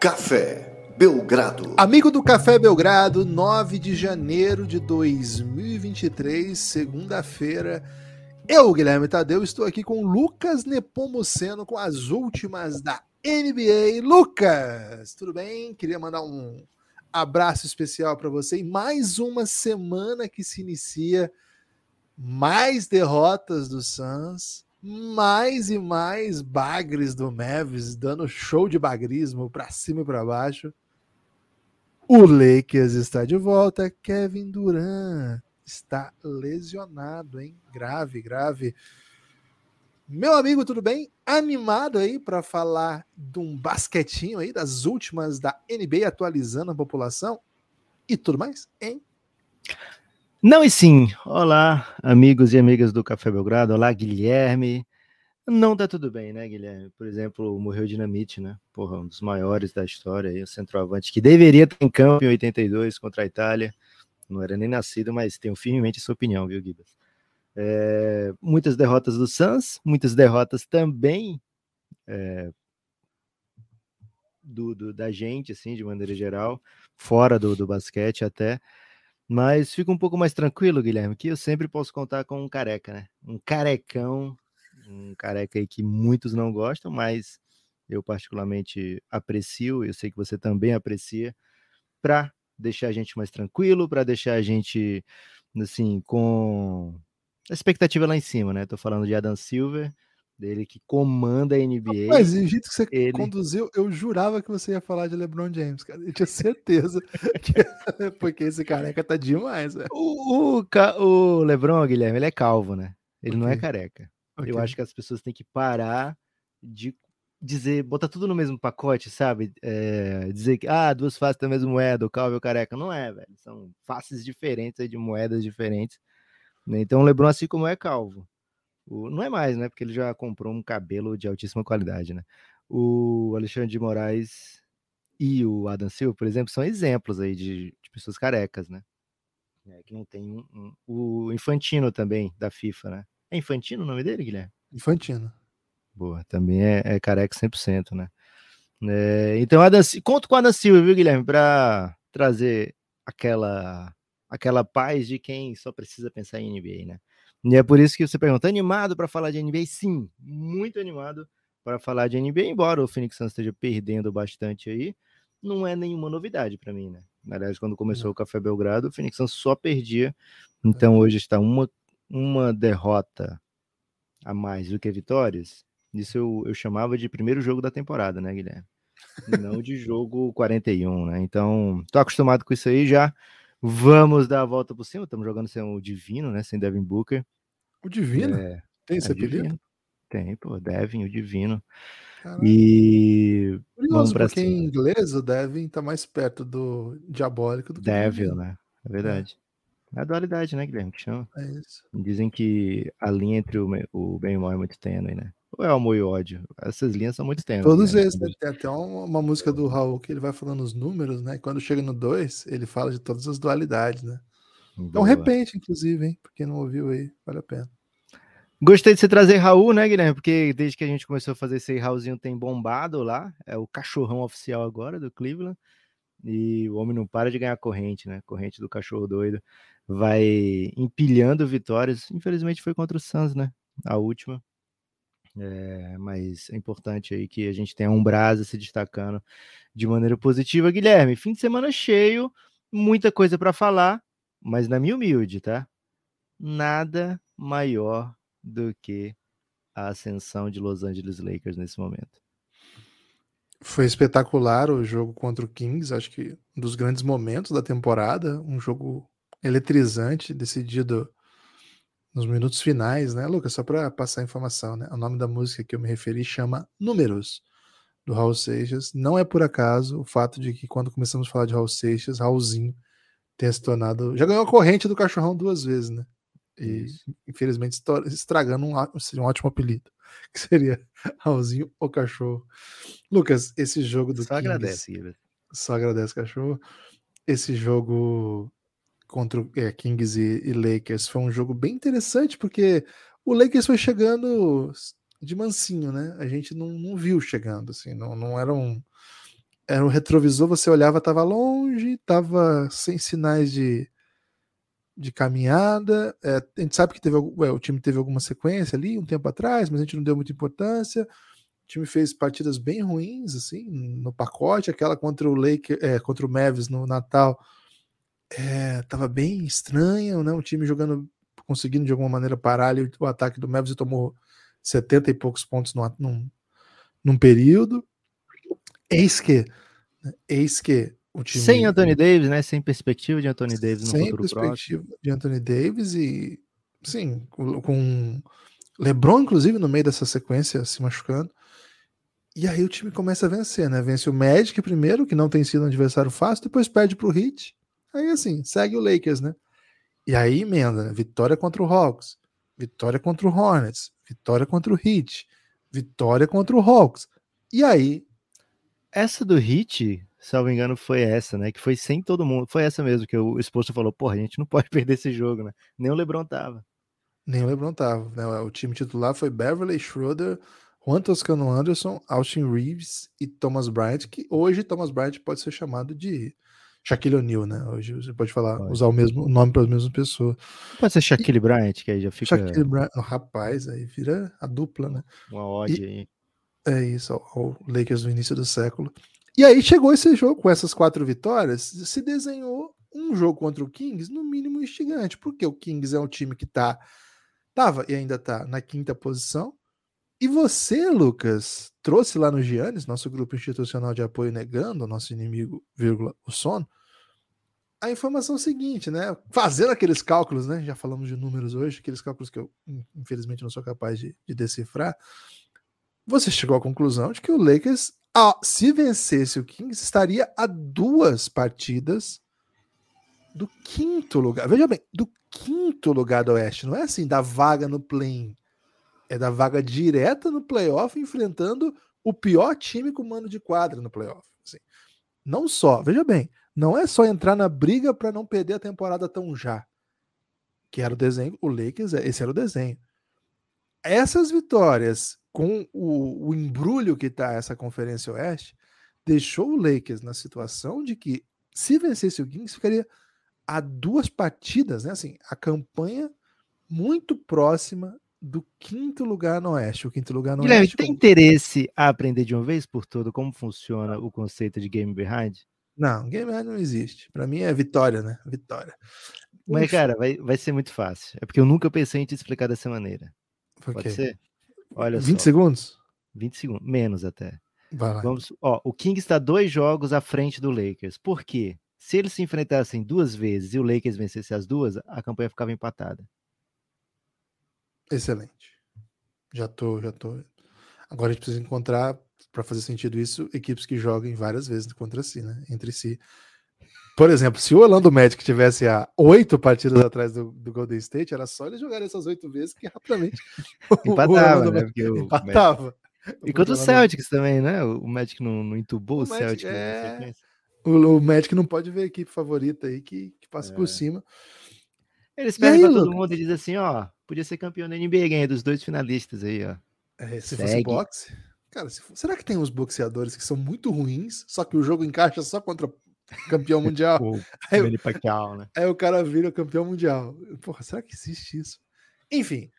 Café Belgrado. Amigo do Café Belgrado, 9 de janeiro de 2023, segunda-feira. Eu, Guilherme Tadeu, estou aqui com Lucas Nepomuceno com as últimas da NBA. Lucas, tudo bem? Queria mandar um abraço especial para você e mais uma semana que se inicia, mais derrotas do Suns mais e mais bagres do Mavis, dando show de bagrismo para cima e para baixo. O Lakers está de volta. Kevin Durant está lesionado, hein? Grave, grave. Meu amigo, tudo bem? Animado aí para falar de um basquetinho aí das últimas da NBA atualizando a população e tudo mais, hein? Não e sim. Olá, amigos e amigas do Café Belgrado. Olá, Guilherme. Não tá tudo bem, né, Guilherme? Por exemplo, morreu Dinamite, né? Porra, um dos maiores da história aí, o centroavante que deveria estar em campo em 82 contra a Itália. Não era nem nascido, mas tenho firmemente sua opinião, viu, Guibas? É, muitas derrotas do Suns, muitas derrotas também é, do, do, da gente, assim, de maneira geral, fora do, do basquete até. Mas fica um pouco mais tranquilo, Guilherme, que eu sempre posso contar com um careca, né? Um carecão, um careca aí que muitos não gostam, mas eu particularmente aprecio, eu sei que você também aprecia, para deixar a gente mais tranquilo, para deixar a gente assim com a expectativa lá em cima, né? Tô falando de Adam Silver, dele que comanda a NBA. Mas o jeito que você ele... conduziu, eu jurava que você ia falar de LeBron James, cara. Eu tinha certeza que... porque esse careca tá demais. O, o, o, LeBron, Guilherme, ele é calvo, né? Ele okay. não é careca. Okay. Eu acho que as pessoas têm que parar de dizer, botar tudo no mesmo pacote, sabe? É, dizer que, ah, duas faces da mesma moeda, o calvo e o careca. Não é, velho. São faces diferentes de moedas diferentes. Né? Então o LeBron, assim como é calvo, o, não é mais, né? Porque ele já comprou um cabelo de altíssima qualidade, né? O Alexandre de Moraes e o Adam Silva, por exemplo, são exemplos aí de, de pessoas carecas, né? É, que não tem um, um, o Infantino também, da FIFA, né? É Infantino o nome dele, Guilherme? Infantino. Boa, também é, é careca 100%, né? É, então, Adam, conto com a Adam Silva, viu, Guilherme, para trazer aquela aquela paz de quem só precisa pensar em NBA, né? E é por isso que você pergunta, animado para falar de NBA? Sim, muito animado para falar de NBA, embora o Phoenix Suns esteja perdendo bastante aí, não é nenhuma novidade para mim, né? Aliás, quando começou não. o Café Belgrado, o Phoenix Suns só perdia, então é. hoje está uma, uma derrota a mais do que vitórias. Isso eu, eu chamava de primeiro jogo da temporada, né, Guilherme? Não de jogo 41, né? Então, tô acostumado com isso aí já. Vamos dar a volta por cima. Estamos jogando sem o Divino, né? Sem Devin Booker. O Divino? É, Tem esse é apelido? Tem, pô, Devin, o Divino. Caramba. E. Curioso, porque cima. em inglês o Devin tá mais perto do diabólico do que Devil, né? É verdade. É. é a dualidade, né, Guilherme? Que chama. É isso. Dizem que a linha entre o, o bem e o mal é muito tênue, né? Ou é amor e ódio? Essas linhas são muito tênues. Todos né? esses, né? Tem até uma, uma, música do Raul que ele vai falando os números, né? E quando chega no 2, ele fala de todas as dualidades, né? Boa. Então, repente, inclusive, hein? Pra quem não ouviu aí, vale a pena. Gostei de você trazer Raul, né, Guilherme? Porque desde que a gente começou a fazer esse Raulzinho tem bombado lá. É o cachorrão oficial agora do Cleveland. E o homem não para de ganhar corrente, né? Corrente do cachorro doido. Vai empilhando vitórias. Infelizmente foi contra o Suns, né? A última. É, mas é importante aí que a gente tenha um Brasa se destacando de maneira positiva. Guilherme, fim de semana cheio, muita coisa para falar, mas na minha humilde, tá? Nada maior do que a ascensão de Los Angeles Lakers nesse momento. Foi espetacular o jogo contra o Kings, acho que um dos grandes momentos da temporada, um jogo eletrizante, decidido nos minutos finais, né, Lucas? Só para passar a informação, né? O nome da música que eu me referi chama Números, do Raul Seixas. Não é por acaso o fato de que quando começamos a falar de Raul Seixas, Raulzinho tenha se tornado. Já ganhou a corrente do cachorrão duas vezes, né? E Isso. infelizmente estragando um, um ótimo apelido, que seria Raulzinho ou cachorro. Lucas, esse jogo do Só Kings, agradece, Só agradece, cachorro. Esse jogo contra é, Kings e, e, Lakers foi um jogo bem interessante, porque o Lakers foi chegando de mansinho, né? A gente não, não viu chegando, assim, não, não era um. era um retrovisor, você olhava, estava longe, estava sem sinais de, de caminhada. É, a gente sabe que teve, ué, o time teve alguma sequência ali um tempo atrás, mas a gente não deu muita importância. O time fez partidas bem ruins, assim, no pacote. Aquela contra o Lake, é, contra o Mavis no Natal, é, tava bem estranha, né? O time jogando, conseguindo de alguma maneira parar ali o ataque do Mavis e tomou 70 e poucos pontos no, num, num período. Eis que, eis que o time. Sem Anthony Davis, né? Sem perspectiva de Anthony Davis no Sem perspectiva de Anthony Davis e, sim, com LeBron, inclusive, no meio dessa sequência se machucando. E aí o time começa a vencer, né? Vence o Magic primeiro, que não tem sido um adversário fácil, depois perde pro Heat. Aí assim, segue o Lakers, né? E aí emenda, né? vitória contra o Hawks, vitória contra o Hornets, vitória contra o Heat, vitória contra o Hawks. E aí. Essa do Heat, se não me engano, foi essa, né? Que foi sem todo mundo. Foi essa mesmo que o esposo falou: porra, a gente não pode perder esse jogo, né? Nem o Lebron tava. Nem o Lebron tava. Né? O time titular foi Beverly Schroeder, Juan Toscano Anderson, Austin Reeves e Thomas Bryant, que hoje Thomas Bryant pode ser chamado de Shaquille O'Neal, né? Hoje você pode falar, pode. usar o mesmo nome para as mesmas pessoas. Pode ser Shaquille e... Bryant, que aí já fica. Shaquille Bryant, oh, rapaz, aí vira a dupla, né? Uma ode aí. É isso, o Lakers no início do século. E aí chegou esse jogo com essas quatro vitórias, se desenhou um jogo contra o Kings no mínimo instigante, porque o Kings é um time que tá tava e ainda tá na quinta posição. E você, Lucas, trouxe lá no Giannis, nosso grupo institucional de apoio negando, nosso inimigo, vírgula, o sono, a informação seguinte, né? Fazendo aqueles cálculos, né? Já falamos de números hoje, aqueles cálculos que eu, infelizmente, não sou capaz de, de decifrar. Você chegou à conclusão de que o Lakers, se vencesse o Kings, estaria a duas partidas do quinto lugar. Veja bem, do quinto lugar do Oeste. Não é assim da vaga no play É da vaga direta no playoff, enfrentando o pior time com mano de quadra no playoff. Assim. Não só, veja bem, não é só entrar na briga para não perder a temporada tão já. Que era o desenho, o Lakers, é, esse era o desenho. Essas vitórias com o, o embrulho que está essa Conferência Oeste deixou o Lakers na situação de que se vencesse o Kings ficaria a duas partidas, né? Assim, a campanha muito próxima do quinto lugar no Oeste. O quinto lugar no Guilherme, Oeste. tem como... interesse a aprender de uma vez por todas como funciona o conceito de game behind? Não, game behind não existe. Para mim é vitória, né? Vitória. Mas, cara, vai, vai ser muito fácil. É porque eu nunca pensei em te explicar dessa maneira. Por Pode ser? Olha 20 só. segundos? 20 segundos, menos até. Vamos, ó, o King está dois jogos à frente do Lakers. Por quê? Se eles se enfrentassem duas vezes e o Lakers vencesse as duas, a campanha ficava empatada. Excelente. Já tô, já tô. Agora a gente precisa encontrar, para fazer sentido isso, equipes que joguem várias vezes contra si, né? Entre si. Por exemplo, se o Orlando Magic tivesse a oito partidas atrás do, do, Golden State, era só eles jogarem essas oito vezes que rapidamente empatava, né? Porque empatava. E contra o Celtics também, né? O Magic não, não entubou o, o Celtics. É... O, o Magic não pode ver a equipe favorita aí que, que passa é. por cima. Eles perdem pra todo mundo e dizem assim, ó, podia ser campeão da NBA, ganha dos dois finalistas aí, ó. É, se Segue. fosse boxe... Cara, for... será que tem uns boxeadores que são muito ruins, só que o jogo encaixa só contra campeão mundial? aí, Pacquiao, né? aí o cara vira campeão mundial. Porra, será que existe isso? Enfim,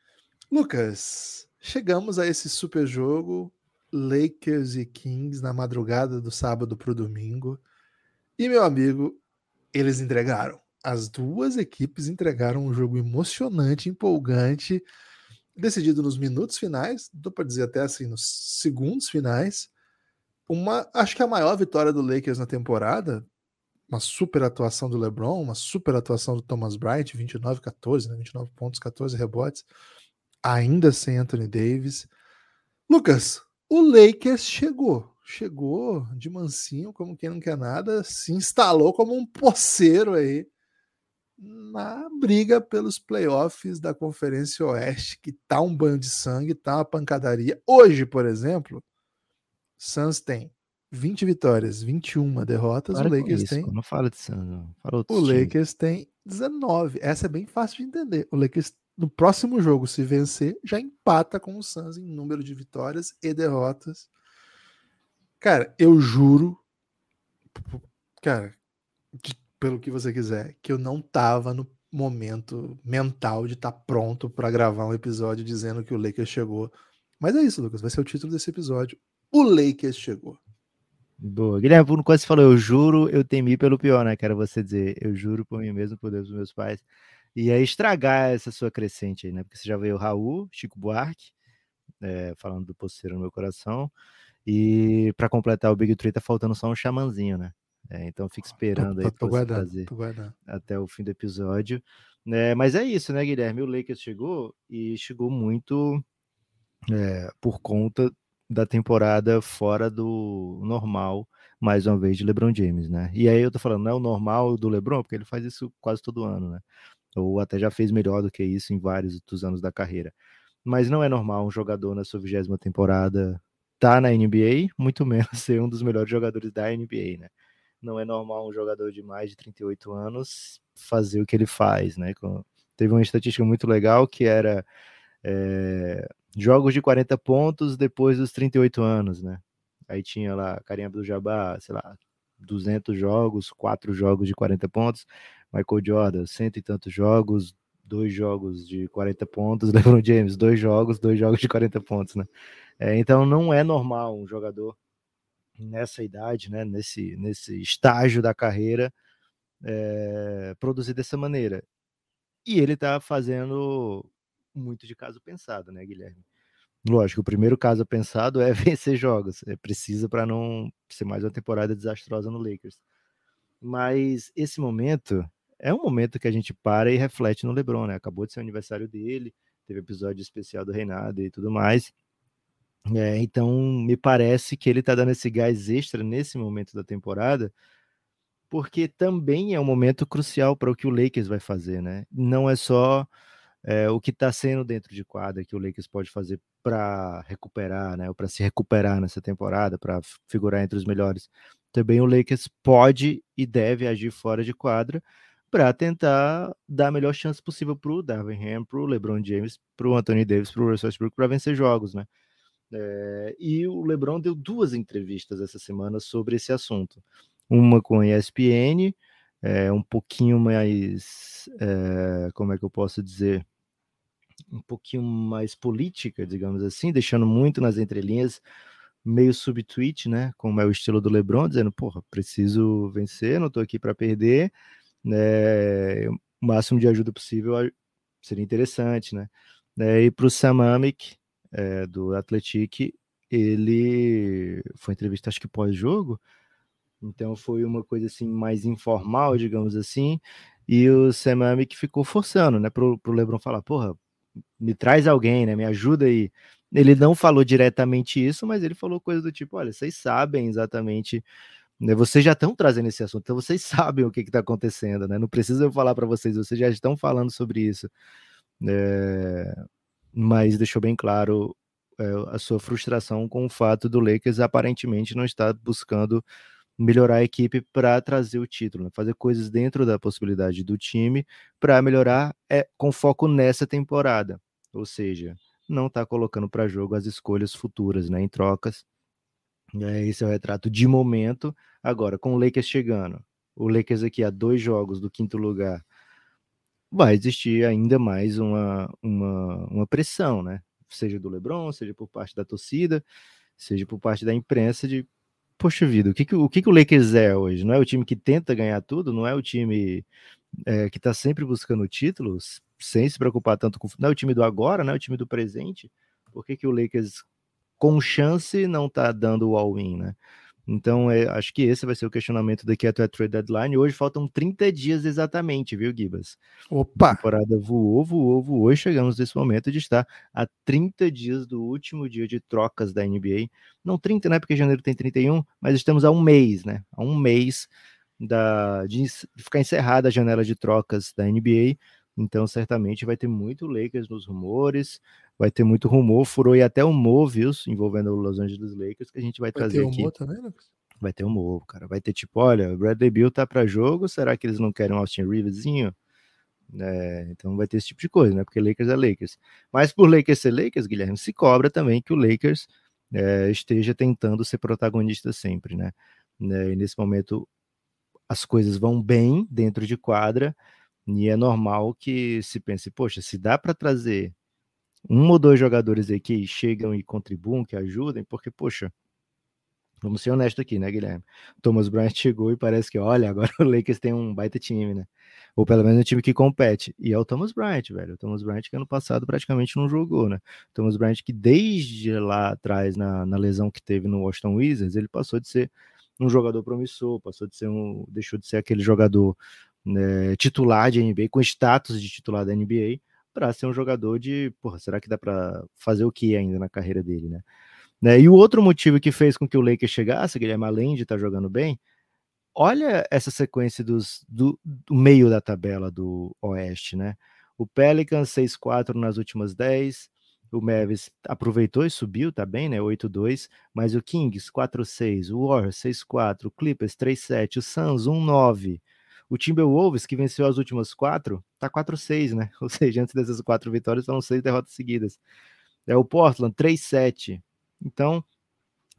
Lucas, chegamos a esse super jogo, Lakers e Kings na madrugada do sábado para o domingo. E meu amigo, eles entregaram. As duas equipes entregaram um jogo emocionante, empolgante, decidido nos minutos finais, dou para dizer até assim, nos segundos finais. Uma, acho que a maior vitória do Lakers na temporada, uma super atuação do LeBron, uma super atuação do Thomas Bryant, 29 14, né, 29 pontos, 14 rebotes, ainda sem Anthony Davis. Lucas, o Lakers chegou chegou de mansinho, como quem não quer nada, se instalou como um poceiro aí na briga pelos playoffs da Conferência Oeste, que tá um banho de sangue, tá uma pancadaria. Hoje, por exemplo, Suns tem 20 vitórias, 21 derrotas, Para o Lakers isso, tem. Não fala de Suns, não. Fala o Lakers tem 19. Essa é bem fácil de entender. O Lakers no próximo jogo, se vencer, já empata com o Suns em número de vitórias e derrotas. Cara, eu juro, cara, que, pelo que você quiser, que eu não tava no momento mental de estar tá pronto para gravar um episódio dizendo que o Lakers chegou. Mas é isso, Lucas, vai ser o título desse episódio. O Lakers chegou. Boa. Guilherme, quando você falou, eu juro, eu temi pelo pior, né? Quero você dizer, eu juro por mim mesmo, por Deus dos meus pais. E aí estragar essa sua crescente aí, né? Porque você já veio o Raul, Chico Buarque, é, falando do poceiro no meu coração. E para completar o Big Tree, tá faltando só um xamanzinho, né? É, então fica esperando aí para fazer até o fim do episódio. É, mas é isso, né, Guilherme? O Lakers chegou e chegou muito é, por conta da temporada fora do normal, mais uma vez, de LeBron James, né? E aí eu tô falando, não é o normal do LeBron, porque ele faz isso quase todo ano, né? Ou até já fez melhor do que isso em vários dos anos da carreira. Mas não é normal um jogador na sua vigésima temporada tá na NBA, muito menos ser um dos melhores jogadores da NBA, né? Não é normal um jogador de mais de 38 anos fazer o que ele faz, né? Teve uma estatística muito legal que era é, jogos de 40 pontos depois dos 38 anos, né? Aí tinha lá Karim Abdul-Jabbar, sei lá, 200 jogos, quatro jogos de 40 pontos. Michael Jordan, cento e tantos jogos, dois jogos de 40 pontos. LeBron James, dois jogos, dois jogos de 40 pontos, né? É, então não é normal um jogador nessa idade, né, nesse, nesse estágio da carreira, é, produzir dessa maneira. E ele está fazendo muito de caso pensado, né, Guilherme? Lógico, o primeiro caso pensado é vencer jogos. É precisa para não ser mais uma temporada desastrosa no Lakers. Mas esse momento é um momento que a gente para e reflete no LeBron, né? Acabou de ser o aniversário dele, teve episódio especial do Reinado e tudo mais. É, então, me parece que ele está dando esse gás extra nesse momento da temporada, porque também é um momento crucial para o que o Lakers vai fazer, né? Não é só é, o que está sendo dentro de quadra que o Lakers pode fazer para recuperar, né? Ou para se recuperar nessa temporada, para figurar entre os melhores. Também o Lakers pode e deve agir fora de quadra para tentar dar a melhor chance possível para o Darvin Ham, para o LeBron James, para o Anthony Davis, para o Russell Westbrook, para vencer jogos, né? É, e o LeBron deu duas entrevistas essa semana sobre esse assunto. Uma com a ESPN, é, um pouquinho mais, é, como é que eu posso dizer, um pouquinho mais política, digamos assim, deixando muito nas entrelinhas, meio subtweet, né, como é o estilo do LeBron, dizendo, porra, preciso vencer, não tô aqui para perder, né, o máximo de ajuda possível seria interessante, né, e para o Sam Amick, é, do Atletic, ele foi entrevista, acho que pós-jogo, então foi uma coisa assim mais informal, digamos assim, e o Sam que ficou forçando, né, pro, pro LeBron falar, porra, me traz alguém, né, me ajuda aí. Ele não falou diretamente isso, mas ele falou coisa do tipo, olha, vocês sabem exatamente né, vocês já estão trazendo esse assunto, então vocês sabem o que está acontecendo, né? Não precisa eu falar para vocês, vocês já estão falando sobre isso. É, mas deixou bem claro é, a sua frustração com o fato do Lakers aparentemente não estar buscando melhorar a equipe para trazer o título, né? fazer coisas dentro da possibilidade do time para melhorar é, com foco nessa temporada, ou seja, não está colocando para jogo as escolhas futuras, né, em trocas. É, esse é o retrato de momento. Agora, com o Lakers chegando, o Lakers aqui a dois jogos do quinto lugar, vai existir ainda mais uma, uma, uma pressão, né? Seja do LeBron, seja por parte da torcida, seja por parte da imprensa de poxa vida, o que, que, o, que, que o Lakers é hoje? Não é o time que tenta ganhar tudo, não é o time é, que está sempre buscando títulos, sem se preocupar tanto com. Não é o time do agora, não é o time do presente. Por que, que o Lakers, com chance, não está dando o all-in, né? Então, é, acho que esse vai ser o questionamento daqui até a trade deadline. Hoje faltam 30 dias exatamente, viu, Gibas? Opa! A temporada voou, voou, voou e chegamos nesse momento de estar a 30 dias do último dia de trocas da NBA. Não 30, né? Porque janeiro tem 31, mas estamos a um mês, né? A um mês da, de, de ficar encerrada a janela de trocas da NBA. Então, certamente vai ter muito Lakers nos rumores, vai ter muito rumor, furou e até humor, viu, envolvendo o Los Angeles Lakers, que a gente vai, vai trazer aqui. Humor também, Lucas? Vai ter humor, cara. Vai ter tipo, olha, o Bradley Bill tá para jogo, será que eles não querem um Austin Reevesinho? É, então vai ter esse tipo de coisa, né? Porque Lakers é Lakers. Mas por Lakers ser Lakers, Guilherme, se cobra também que o Lakers é, esteja tentando ser protagonista sempre, né? né? E nesse momento as coisas vão bem dentro de quadra e é normal que se pense, poxa, se dá para trazer um ou dois jogadores aí que chegam e contribuam, que ajudem, porque, poxa, vamos ser honestos aqui, né, Guilherme? Thomas Bryant chegou e parece que, olha, agora o Lakers tem um baita time, né? Ou pelo menos um time que compete. E é o Thomas Bryant, velho. O Thomas Bryant que ano passado praticamente não jogou, né? O Thomas Bryant que desde lá atrás, na, na lesão que teve no Washington Wizards, ele passou de ser um jogador promissor, passou de ser um. deixou de ser aquele jogador né, titular de NBA, com status de titular da NBA, para ser um jogador de, porra, será que dá para fazer o que ainda na carreira dele, né? né? E o outro motivo que fez com que o Lakers chegasse, Guilherme, além de estar tá jogando bem, olha essa sequência dos, do, do, meio da tabela do Oeste, né? O Pelicans 6-4 nas últimas 10, o Mavis aproveitou e subiu, tá bem, né? 8-2, mas o Kings 4-6, o Warriors 6-4, o Clippers 3-7, o Suns 1-9, o Timberwolves, que venceu as últimas quatro, tá 4-6, né? Ou seja, antes dessas quatro vitórias, foram seis derrotas seguidas. É o Portland 3-7. Então,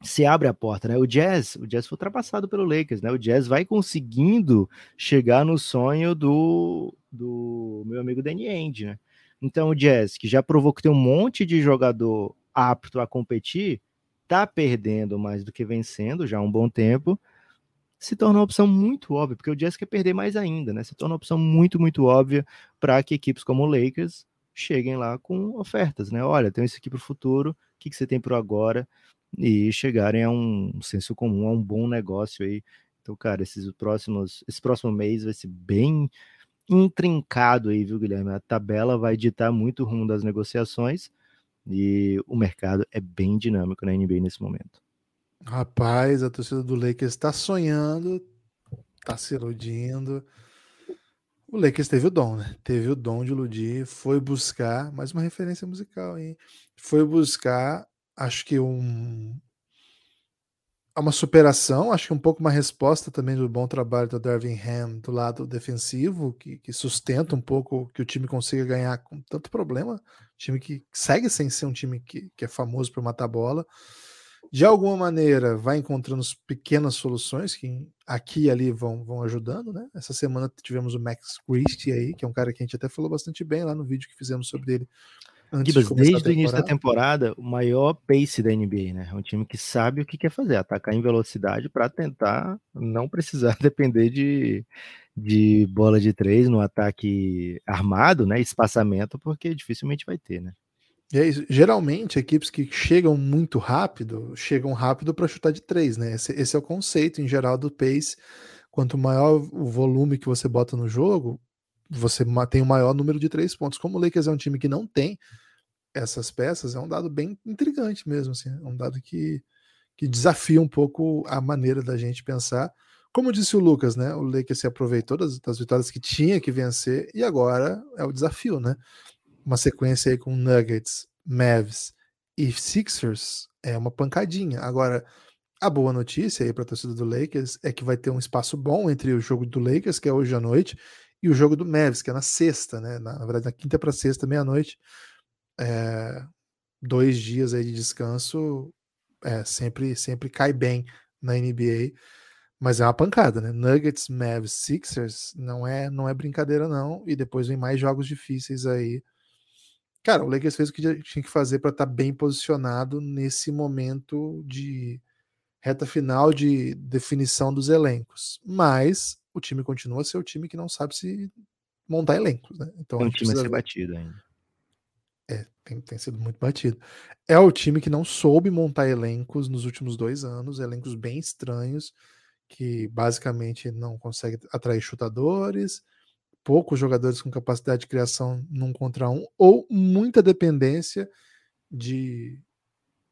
se abre a porta, né? O Jazz, o Jazz foi ultrapassado pelo Lakers, né? O Jazz vai conseguindo chegar no sonho do, do meu amigo Danny Ainge, né? Então o Jazz, que já provou que tem um monte de jogador apto a competir, tá perdendo mais do que vencendo já há um bom tempo se torna uma opção muito óbvia, porque o Jazz quer perder mais ainda, né? Se torna uma opção muito, muito óbvia para que equipes como o Lakers cheguem lá com ofertas, né? Olha, tem isso aqui para o futuro, o que, que você tem para agora? E chegarem a um senso comum, a um bom negócio aí. Então, cara, esses próximos, esse próximo mês vai ser bem intrincado aí, viu, Guilherme? A tabela vai ditar muito o rumo das negociações e o mercado é bem dinâmico na NBA nesse momento. Rapaz, a torcida do Lakers está sonhando, está se iludindo. O Lakers teve o dom, né? Teve o dom de iludir, foi buscar, mais uma referência musical, hein? Foi buscar, acho que um uma superação, acho que um pouco uma resposta também do bom trabalho do Darvin Ham do lado defensivo, que, que sustenta um pouco que o time consiga ganhar com tanto problema. Time que segue sem ser um time que, que é famoso por matar bola de alguma maneira vai encontrando pequenas soluções que aqui e ali vão, vão ajudando, né? Essa semana tivemos o Max Christie aí, que é um cara que a gente até falou bastante bem lá no vídeo que fizemos sobre ele. Antes de desde o início da temporada, o maior pace da NBA, né? É um time que sabe o que quer fazer, atacar em velocidade para tentar não precisar depender de, de bola de três no ataque armado, né? Espaçamento, porque dificilmente vai ter, né? E é isso. Geralmente, equipes que chegam muito rápido, chegam rápido para chutar de três, né? Esse, esse, é o conceito em geral do pace. Quanto maior o volume que você bota no jogo, você tem o um maior número de três pontos. Como o Lakers é um time que não tem essas peças, é um dado bem intrigante mesmo, assim. É um dado que, que desafia um pouco a maneira da gente pensar. Como disse o Lucas, né? O Lakers se aproveitou das, das vitórias que tinha que vencer e agora é o desafio, né? Uma sequência aí com Nuggets, Mavs e Sixers é uma pancadinha. Agora, a boa notícia aí para a torcida do Lakers é que vai ter um espaço bom entre o jogo do Lakers, que é hoje à noite, e o jogo do Mavs, que é na sexta, né? Na, na verdade, na quinta para sexta, meia-noite. É, dois dias aí de descanso é, sempre, sempre cai bem na NBA. Mas é uma pancada, né? Nuggets, Mavs, Sixers não é, não é brincadeira, não. E depois vem mais jogos difíceis aí Cara, o Lakers fez o que tinha que fazer para estar tá bem posicionado nesse momento de reta final de definição dos elencos. Mas o time continua a ser o time que não sabe se montar elencos, né? Então é um time a ser batido ainda. É, tem, tem, sido muito batido. É o time que não soube montar elencos nos últimos dois anos, elencos bem estranhos, que basicamente não consegue atrair chutadores, poucos jogadores com capacidade de criação num contra um, ou muita dependência de,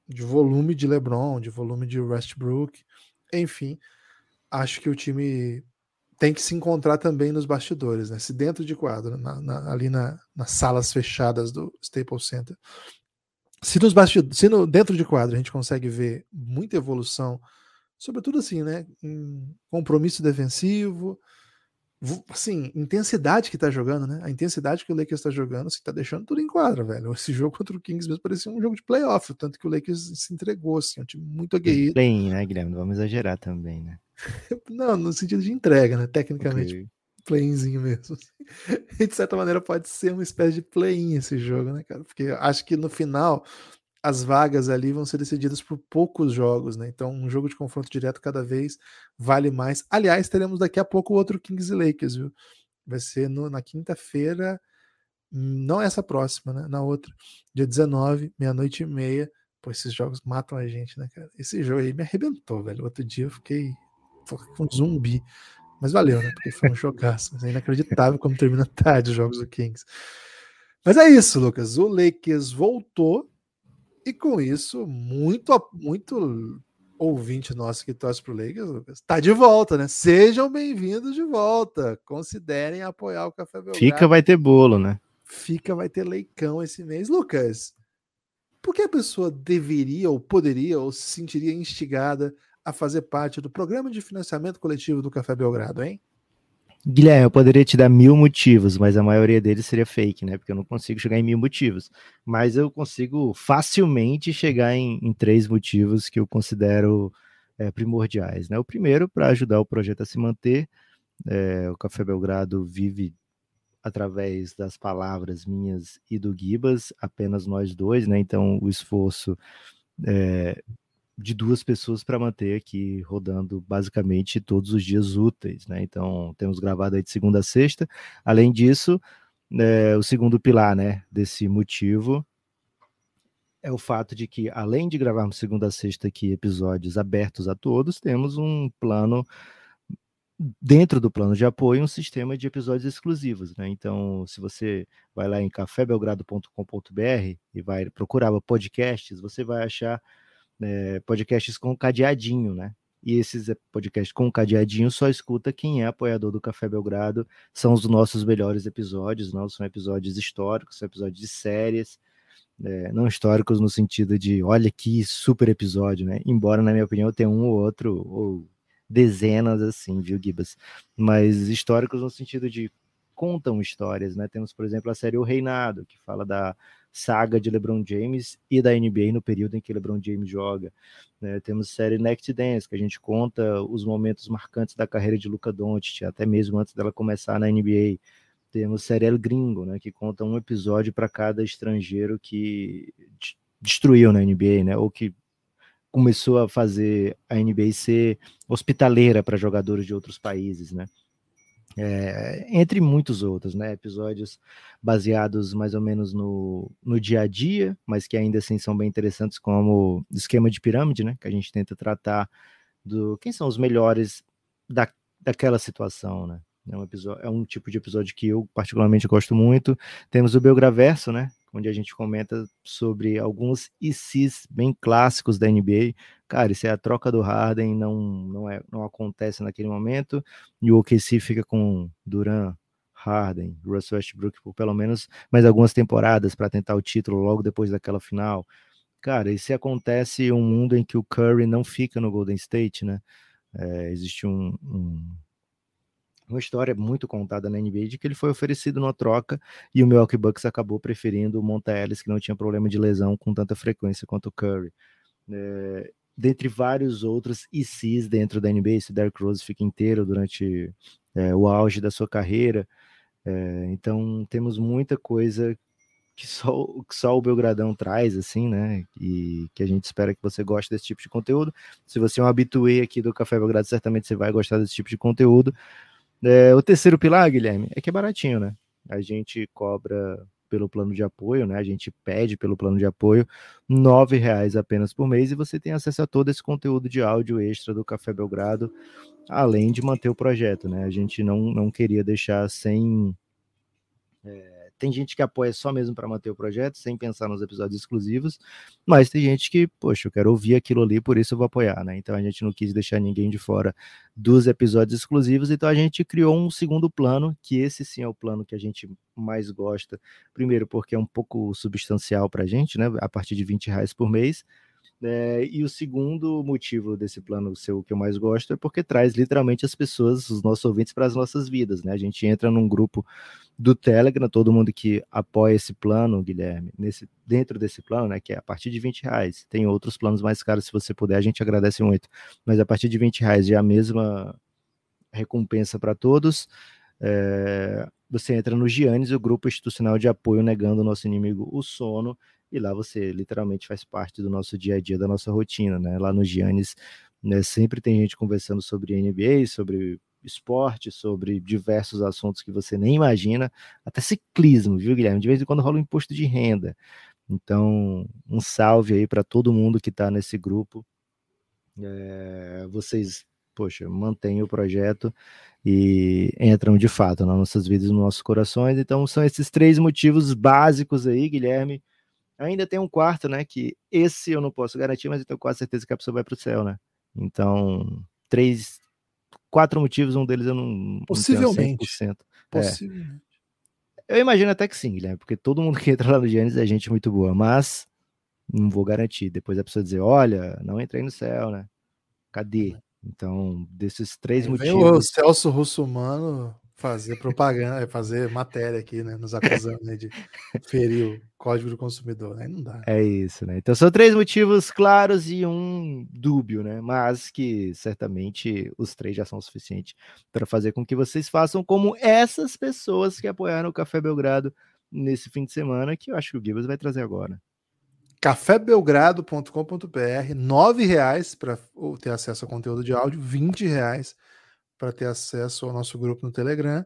de volume de LeBron, de volume de Westbrook, enfim, acho que o time tem que se encontrar também nos bastidores, né? Se dentro de quadro, na, na, ali na, nas salas fechadas do Staples Center, se nos bastidores, se no, dentro de quadro a gente consegue ver muita evolução, sobretudo assim, né? Compromisso defensivo, assim, intensidade que tá jogando, né? A intensidade que o Lakers tá jogando, assim, tá deixando tudo em quadra, velho. Esse jogo contra o Kings mesmo parecia um jogo de playoff, tanto que o Lakers se entregou, assim, é um time muito aguerrido. Bem, né, Guilherme? Vamos exagerar também, né? Não, no sentido de entrega, né? Tecnicamente, okay. play-inzinho mesmo. E de certa maneira pode ser uma espécie de play-in esse jogo, né, cara? Porque acho que no final as vagas ali vão ser decididas por poucos jogos, né? Então, um jogo de confronto direto cada vez vale mais. Aliás, teremos daqui a pouco outro Kings e Lakers, viu? Vai ser no, na quinta-feira, não essa próxima, né? Na outra, dia 19, meia-noite e meia. Pô, esses jogos matam a gente, né, cara? Esse jogo aí me arrebentou, velho. Outro dia eu fiquei, com um zumbi. Mas valeu, né? Porque foi um jogaço. É inacreditável como termina tarde os jogos do Kings. Mas é isso, Lucas. O Lakers voltou. E com isso, muito, muito ouvinte nosso que torce pro Lakers, Lucas, tá de volta, né? Sejam bem-vindos de volta. Considerem apoiar o Café Belgrado. Fica, vai ter bolo, né? Fica, vai ter leicão esse mês. Lucas, por que a pessoa deveria, ou poderia, ou se sentiria instigada a fazer parte do programa de financiamento coletivo do Café Belgrado, hein? Guilherme, eu poderia te dar mil motivos, mas a maioria deles seria fake, né? Porque eu não consigo chegar em mil motivos. Mas eu consigo facilmente chegar em, em três motivos que eu considero é, primordiais, né? O primeiro, para ajudar o projeto a se manter, é, o Café Belgrado vive através das palavras minhas e do Gibas, apenas nós dois, né? Então o esforço é, de duas pessoas para manter aqui rodando basicamente todos os dias úteis, né? Então temos gravado aí de segunda a sexta. Além disso, é, o segundo pilar, né, desse motivo é o fato de que além de gravarmos segunda a sexta aqui episódios abertos a todos, temos um plano dentro do plano de apoio um sistema de episódios exclusivos, né? Então, se você vai lá em cafébelgrado.com.br e vai procurar podcasts, você vai achar é, podcasts com cadeadinho, né? E esses podcasts com cadeadinho só escuta quem é apoiador do Café Belgrado. São os nossos melhores episódios, não são episódios históricos, são episódios de séries, é, não históricos no sentido de olha que super episódio, né? Embora, na minha opinião, tenha um ou outro, ou dezenas assim, viu, Gibas? Mas históricos no sentido de contam histórias, né? Temos, por exemplo, a série O Reinado, que fala da saga de LeBron James e da NBA no período em que LeBron James joga. Né? Temos série Next Dance, que a gente conta os momentos marcantes da carreira de Luca Doncic, até mesmo antes dela começar na NBA. Temos série El Gringo, né? que conta um episódio para cada estrangeiro que destruiu na NBA, né? ou que começou a fazer a NBA ser hospitaleira para jogadores de outros países, né? É, entre muitos outros, né? Episódios baseados mais ou menos no, no dia a dia, mas que ainda assim são bem interessantes, como esquema de pirâmide, né? Que a gente tenta tratar do quem são os melhores da, daquela situação, né? É um, episódio, é um tipo de episódio que eu particularmente gosto muito. Temos o Belgraverso, né? Onde a gente comenta sobre alguns ICs bem clássicos da NBA. Cara, isso é a troca do Harden, não, não, é, não acontece naquele momento, e o OKC fica com Duran, Harden, Russell Westbrook por pelo menos mais algumas temporadas para tentar o título logo depois daquela final. Cara, e se acontece um mundo em que o Curry não fica no Golden State, né? É, existe um, um uma história muito contada na NBA de que ele foi oferecido numa troca e o Milwaukee Bucks acabou preferindo o Monta Ellis, que não tinha problema de lesão com tanta frequência quanto o Curry. É, dentre vários outros ICs dentro da NBA, esse Derrick Rose fica inteiro durante é, o auge da sua carreira. É, então temos muita coisa que só, que só o Belgradão traz, assim, né? E que a gente espera que você goste desse tipo de conteúdo. Se você é um habituê aqui do Café Belgrado, certamente você vai gostar desse tipo de conteúdo. É, o terceiro pilar, Guilherme, é que é baratinho, né? A gente cobra pelo plano de apoio, né? A gente pede pelo plano de apoio nove reais apenas por mês e você tem acesso a todo esse conteúdo de áudio extra do Café Belgrado, além de manter o projeto, né? A gente não, não queria deixar sem é, tem gente que apoia só mesmo para manter o projeto, sem pensar nos episódios exclusivos, mas tem gente que, poxa, eu quero ouvir aquilo ali, por isso eu vou apoiar, né? Então a gente não quis deixar ninguém de fora dos episódios exclusivos, então a gente criou um segundo plano, que esse sim é o plano que a gente mais gosta. Primeiro, porque é um pouco substancial para a gente, né? A partir de 20 reais por mês. É, e o segundo motivo desse plano seu que eu mais gosto é porque traz literalmente as pessoas, os nossos ouvintes, para as nossas vidas, né? A gente entra num grupo do Telegram, todo mundo que apoia esse plano, Guilherme, nesse, dentro desse plano, né? Que é a partir de 20 reais. Tem outros planos mais caros, se você puder, a gente agradece muito. Mas a partir de 20 reais é a mesma recompensa para todos. É, você entra no Giannis, o grupo institucional de apoio negando o nosso inimigo, o sono e lá você literalmente faz parte do nosso dia a dia, da nossa rotina, né? Lá no Giannis, né, sempre tem gente conversando sobre NBA, sobre esporte, sobre diversos assuntos que você nem imagina, até ciclismo, viu, Guilherme? De vez em quando rola um imposto de renda. Então, um salve aí para todo mundo que está nesse grupo. É, vocês, poxa, mantêm o projeto e entram de fato nas nossas vidas, nos nossos corações. Então, são esses três motivos básicos aí, Guilherme, Ainda tem um quarto, né? Que esse eu não posso garantir, mas eu tenho quase certeza que a pessoa vai para o céu, né? Então, três, quatro motivos, um deles eu não. Possivelmente. Não Possivelmente. É. Eu imagino até que sim, Guilherme, porque todo mundo que entra lá no Gênesis é gente muito boa, mas não vou garantir. Depois a pessoa dizer, olha, não entrei no céu, né? Cadê? Então, desses três motivos. o Celso Russomano fazer propaganda, fazer matéria aqui, né? Nos acusando né, de ferir o código do consumidor. Aí não dá. É isso, né? Então são três motivos claros e um dúbio, né? Mas que certamente os três já são suficientes para fazer com que vocês façam como essas pessoas que apoiaram o Café Belgrado nesse fim de semana, que eu acho que o Gibbs vai trazer agora cafébelgrado.com.br, nove reais para ter acesso ao conteúdo de áudio, 20 reais para ter acesso ao nosso grupo no Telegram.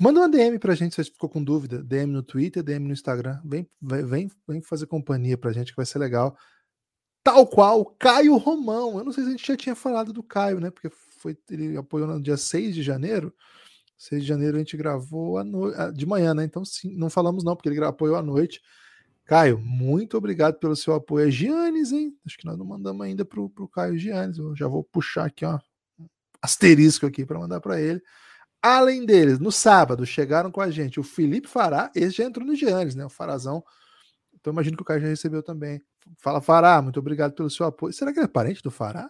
Manda uma DM para a gente se você ficou com dúvida. DM no Twitter, DM no Instagram. Vem, vem, vem fazer companhia para a gente que vai ser legal. Tal qual Caio Romão. Eu não sei se a gente já tinha falado do Caio, né? Porque foi, ele apoiou no dia 6 de janeiro. 6 de janeiro a gente gravou no... de manhã, né? Então sim, não falamos não, porque ele apoiou à noite. Caio, muito obrigado pelo seu apoio. É Giannis, hein? Acho que nós não mandamos ainda para o Caio Giannis. Eu já vou puxar aqui, ó asterisco aqui para mandar para ele. Além deles, no sábado chegaram com a gente o Felipe Fará, esse já entrou no Giannis, né? O Farazão. Então imagino que o Caio já recebeu também. Fala Fará, muito obrigado pelo seu apoio. Será que ele é parente do Fará?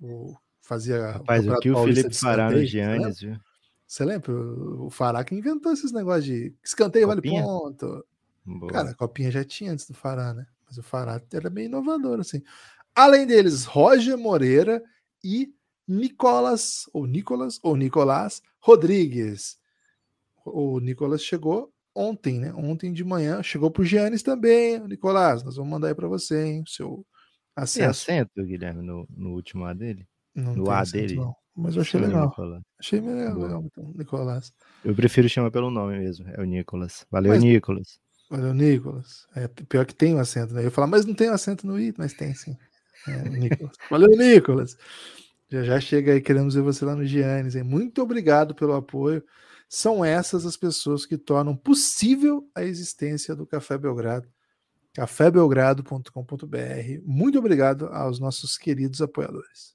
Ou fazia. Rapaz, o que o Felipe Fará no Giannis, viu? Você lembra? O Fará que inventou esses negócios de escanteio copinha? vale ponto. Boa. Cara, a copinha já tinha antes do Fará, né? Mas o Fará era bem inovador, assim. Além deles, Roger Moreira e Nicolas, ou Nicolas, ou Nicolás Rodrigues. O Nicolas chegou ontem, né? Ontem de manhã, chegou pro Giannis também. Nicolás, nós vamos mandar aí para você, hein? O seu acesso. Tem acento, Guilherme, no, no último A dele? Não no A acento, dele? Não. Mas eu achei legal. Nicolas. Achei legal, legal então, Nicolás. Eu prefiro chamar pelo nome mesmo, é o Nicolas. Valeu, mas, Nicolas. Valeu, Nicolas. É pior que tem o um acento, né? Eu ia falar, mas não tem um acento no I, mas tem sim. É, Nicolas. Valeu, Nicolas. Já já chega aí, queremos ver você lá no Giannis. Hein? Muito obrigado pelo apoio. São essas as pessoas que tornam possível a existência do Café Belgrado. cafébelgrado.com.br. Muito obrigado aos nossos queridos apoiadores.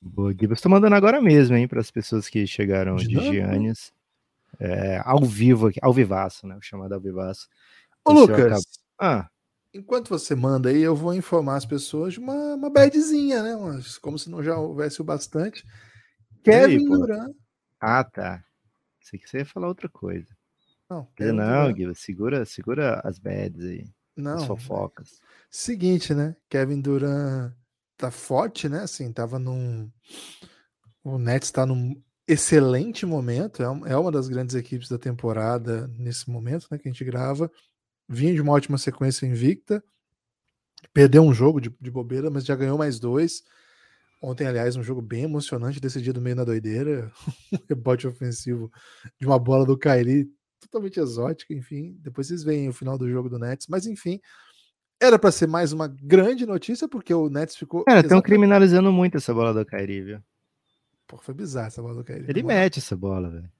Boa, Gui. Estou mandando agora mesmo, hein, para as pessoas que chegaram de, de Giannis. É, ao vivo, aqui, ao vivaço, né? O chamado ao vivaço. Ô, Lucas. Ah enquanto você manda aí, eu vou informar as pessoas de uma, uma badzinha, né? Mas como se não já houvesse o bastante. Kevin Durant. Ah, tá. Sei que você ia falar outra coisa. Não, Kevin não, Gui, segura, segura as bads aí. Não. As fofocas. Seguinte, né? Kevin Durant tá forte, né? Assim, tava num. O Nets tá num excelente momento. É, é uma das grandes equipes da temporada nesse momento, né? Que a gente grava vinha de uma ótima sequência invicta, perdeu um jogo de, de bobeira, mas já ganhou mais dois. Ontem, aliás, um jogo bem emocionante, decidido meio na doideira. um rebote ofensivo de uma bola do Kairi, totalmente exótica, enfim. Depois vocês veem o final do jogo do Nets, mas enfim. Era para ser mais uma grande notícia, porque o Nets ficou. Cara, estão criminalizando muito essa bola do Kairi, viu? Pô, foi bizarro essa bola do Kairi. Ele mete essa bola, velho.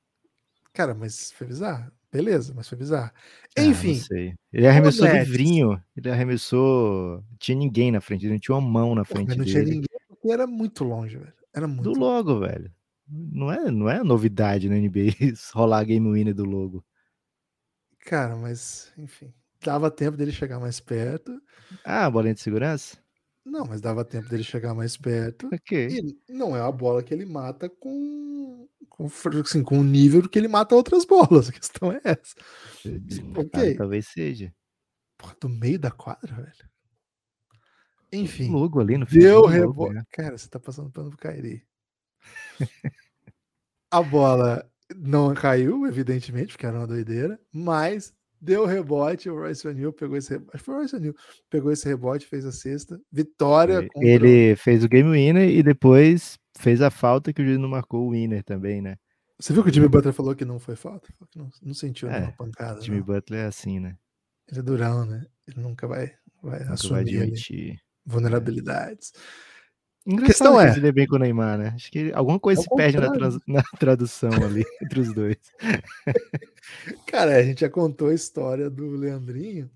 Cara, mas foi bizarro. Beleza, mas foi bizarro. Ah, Enfim. Ah, ele arremessou livrinho. Ele arremessou. Tinha ninguém na frente, não tinha uma mão na frente Pô, não dele. Não tinha ninguém porque era muito longe, velho. Era muito Do logo, velho. Não é, não é novidade no NBA rolar game winner do logo. Cara, mas, enfim. Dava tempo dele chegar mais perto. Ah, bolinha de segurança? Não, mas dava tempo dele chegar mais perto. Ok. E não é a bola que ele mata com, com, assim, com o nível que ele mata outras bolas. A questão é essa. Ok. talvez seja. Porra, do meio da quadra, velho. Enfim. Logo ali no Deu rebote. Né? Cara, você tá passando pano pro Kairi. a bola não caiu, evidentemente, porque era uma doideira, mas deu rebote, o Royce O'Neal pegou esse rebote, foi o Royce O'Neal, pegou esse rebote, fez a sexta, vitória. Ele fez o game winner e depois fez a falta que o juiz não marcou o winner também, né? Você viu que o Jimmy Butler falou que não foi falta? Não, não sentiu é, pancada. Jimmy não. Butler é assim, né? Ele é durão, né? Ele nunca vai, vai nunca assumir vai vulnerabilidades. Engraçado questão é. Ele é bem com o Neymar, né? Acho que alguma coisa é se perde na, trans, na, tradução ali entre os dois. Cara, a gente já contou a história do Leandrinho.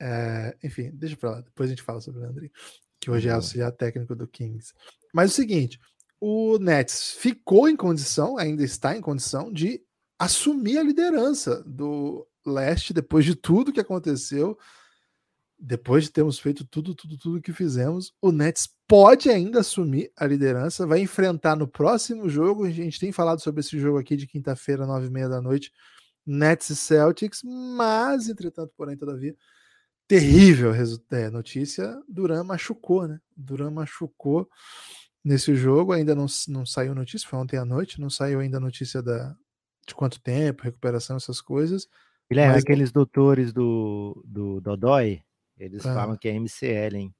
É, enfim, deixa pra lá. Depois a gente fala sobre o Leandrinho, que hoje é auxiliar técnico do Kings. Mas é o seguinte: o Nets ficou em condição, ainda está em condição, de assumir a liderança do leste depois de tudo que aconteceu. Depois de termos feito tudo, tudo, tudo que fizemos, o Nets pode ainda assumir a liderança, vai enfrentar no próximo jogo, a gente tem falado sobre esse jogo aqui de quinta-feira, nove e meia da noite, Nets e Celtics, mas, entretanto, porém, todavia, terrível é, notícia, Duran machucou, né? Duran machucou nesse jogo, ainda não, não saiu notícia, foi ontem à noite, não saiu ainda notícia da, de quanto tempo, recuperação, essas coisas. Guilherme, mas... aqueles doutores do, do Dodói, eles ah. falam que é MCL, hein?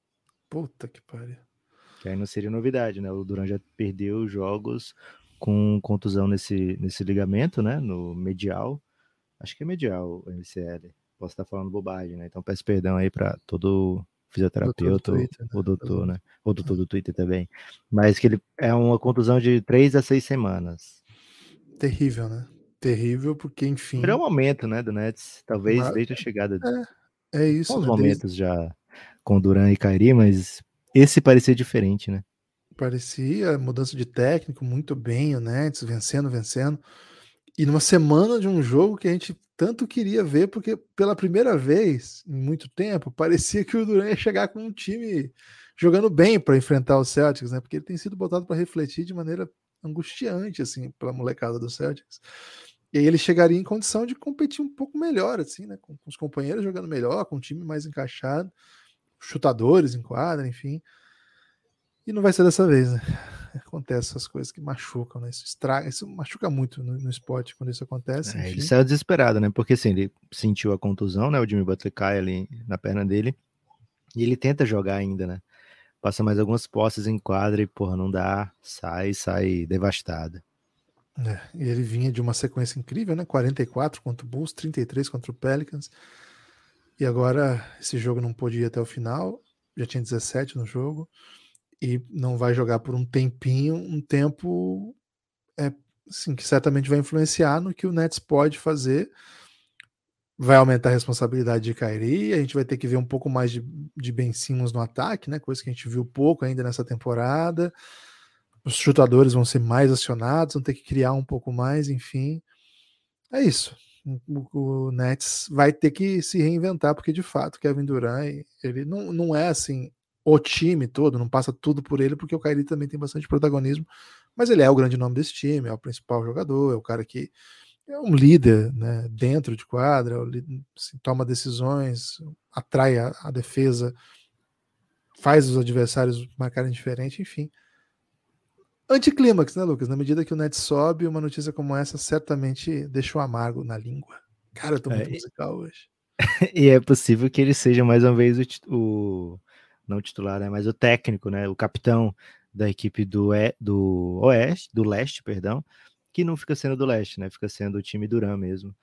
Puta que pariu. Que aí não seria novidade, né? O Duran já perdeu jogos com contusão nesse, nesse ligamento, né? No medial. Acho que é medial o MCL. Posso estar falando bobagem, né? Então peço perdão aí para todo fisioterapeuta, doutor né? o doutor, né? O doutor do Twitter também. Mas que ele é uma contusão de três a seis semanas. Terrível, né? Terrível, porque enfim. É um momento, né, do Nets, talvez Mas, desde a chegada é, é isso. Uns né? momentos Desde... já com Duran e Kairi, mas esse parecia diferente, né? Parecia mudança de técnico, muito bem, o Nets vencendo, vencendo. E numa semana de um jogo que a gente tanto queria ver, porque pela primeira vez em muito tempo, parecia que o Duran ia chegar com um time jogando bem para enfrentar o Celtics, né? Porque ele tem sido botado para refletir de maneira angustiante, assim, pela molecada do Celtics. E aí ele chegaria em condição de competir um pouco melhor, assim, né? Com, com os companheiros jogando melhor, com o time mais encaixado, chutadores em quadra, enfim. E não vai ser dessa vez, né? Acontece essas coisas que machucam, né? Isso estraga, isso machuca muito no, no esporte quando isso acontece. É, ele saiu desesperado, né? Porque assim, ele sentiu a contusão, né? O Jimmy Butler cai ali na perna dele. E ele tenta jogar ainda, né? Passa mais algumas posses em quadra e, porra, não dá, sai, sai devastado. É, e ele vinha de uma sequência incrível, né? 44 contra o Bulls, 33 contra o Pelicans. E agora esse jogo não pôde ir até o final, já tinha 17 no jogo e não vai jogar por um tempinho, um tempo é assim, que certamente vai influenciar no que o Nets pode fazer. Vai aumentar a responsabilidade de Kyrie, a gente vai ter que ver um pouco mais de, de Ben Simmons no ataque, né? Coisa que a gente viu pouco ainda nessa temporada os chutadores vão ser mais acionados, vão ter que criar um pouco mais, enfim. É isso. O, o Nets vai ter que se reinventar, porque de fato Kevin Durant, ele não, não é assim o time todo, não passa tudo por ele, porque o Kyrie também tem bastante protagonismo, mas ele é o grande nome desse time, é o principal jogador, é o cara que é um líder né, dentro de quadra, assim, toma decisões, atrai a, a defesa, faz os adversários marcarem diferente, enfim anticlímax, né, Lucas? Na medida que o net sobe, uma notícia como essa certamente deixou amargo na língua. Cara, eu tô muito é, musical hoje. e é possível que ele seja mais uma vez o, o não titular, né, mas o técnico, né, o capitão da equipe do, e, do Oeste, do Leste, perdão, que não fica sendo do Leste, né, fica sendo o time Duran mesmo.